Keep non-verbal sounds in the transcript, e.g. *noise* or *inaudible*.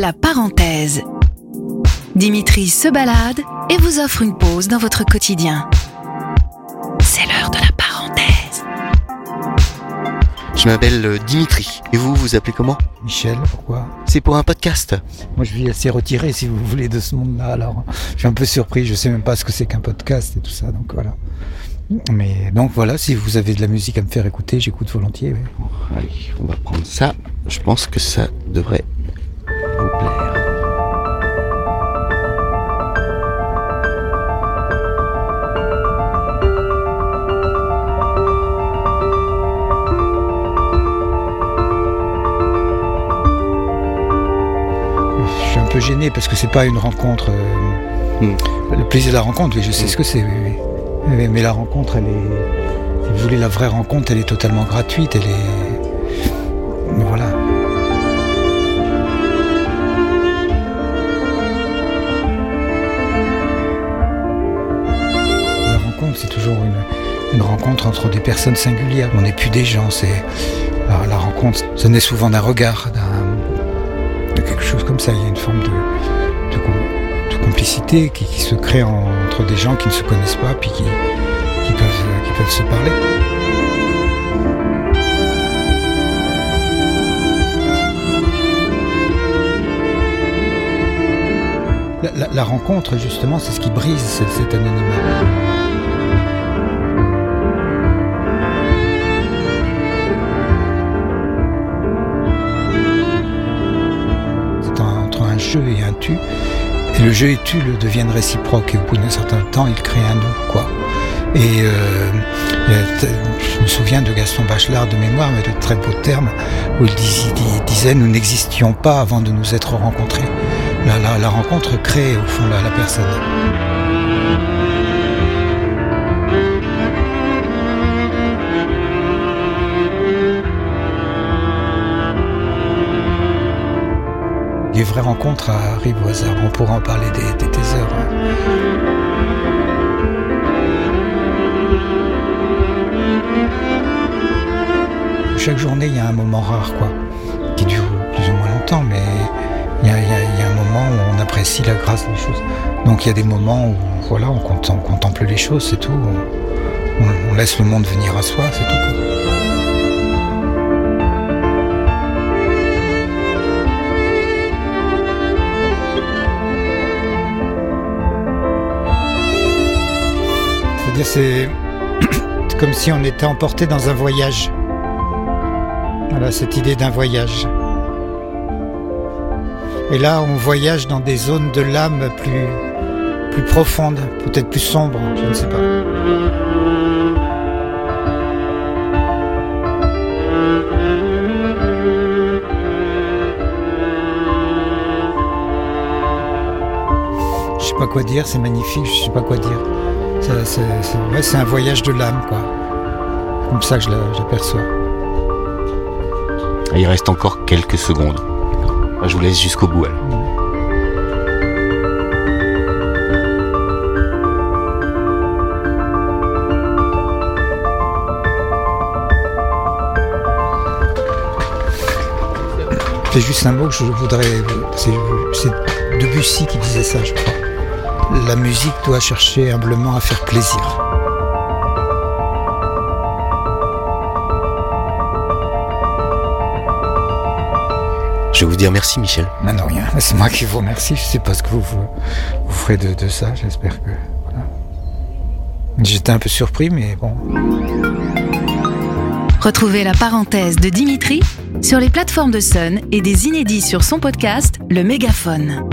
La parenthèse. Dimitri se balade et vous offre une pause dans votre quotidien. C'est l'heure de la parenthèse. Je m'appelle euh, Dimitri. Et vous, vous appelez comment? Michel, pourquoi? C'est pour un podcast. Moi, je vis assez retiré, si vous voulez, de ce monde-là. Alors, je suis un peu surpris. Je sais même pas ce que c'est qu'un podcast et tout ça. Donc voilà. Mais donc voilà, si vous avez de la musique à me faire écouter, j'écoute volontiers. oui. Allez, on va prendre ça. Je pense que ça devrait peu gêné parce que c'est pas une rencontre. euh, Hmm. Le plaisir de la rencontre, oui, je sais Hmm. ce que c'est. oui, oui. Mais, la rencontre, elle est. Si vous voulez, la vraie rencontre, elle est totalement gratuite. Elle est. Voilà. La rencontre, c'est toujours une, une rencontre entre des personnes singulières. On n'est plus des gens. C'est la, rencontre. Ça naît souvent d'un regard, d'un comme ça. Il y a une forme de, de, com- de complicité qui, se crée en- entre des gens qui ne se connaissent pas, puis qui, qui peuvent, se parler. La, rencontre, justement, c'est ce qui brise cet anonymat. Jeu et un tu. Et le jeu et tu le deviennent réciproques. Et au bout d'un certain temps, ils créent un nous, quoi. Et euh, il je me souviens de Gaston Bachelard de mémoire, mais de très beaux termes, où il, dis- il disait Nous n'existions pas avant de nous être rencontrés. La, rencontre crée au fond la personne. Rencontres arrivent au hasard. On pourra en parler des, des, heures. hein. Chaque journée, il y a un moment rare, quoi, qui dure plus ou moins longtemps, mais il y a, un moment où on apprécie la grâce des choses. Donc il y a des moments où voilà, on contem- on contemple les choses, c'est tout. On, laisse le monde venir à soi, c'est tout. C'est *clears throat* comme si on était emporté dans un voyage. Voilà, cette idée d'un voyage. Et là, on voyage dans des zones de l'âme plus, plus profondes, peut-être plus sombres, je ne sais pas. Je sais pas quoi dire, c'est magnifique, je sais pas quoi dire. C'est ouais, un voyage de l'âme, quoi. Comme ça que je la- je l'aperçois. Il reste encore quelques secondes. Je vous laisse jusqu'au bout. alors. C'est juste un mot que je voudrais. C'est Debussy qui disait ça, je crois. La musique doit chercher humblement à faire plaisir. Je vais vous dire merci, Michel. Mais non, rien. C'est moi qui vous remercie. Je sais pas ce que vous, vous, vous ferez de, de ça. J'espère que. Voilà. J'étais un peu surpris, mais bon. Retrouvez la parenthèse de Dimitri sur les plateformes de Sun et des inédits sur son podcast Le Mégaphone.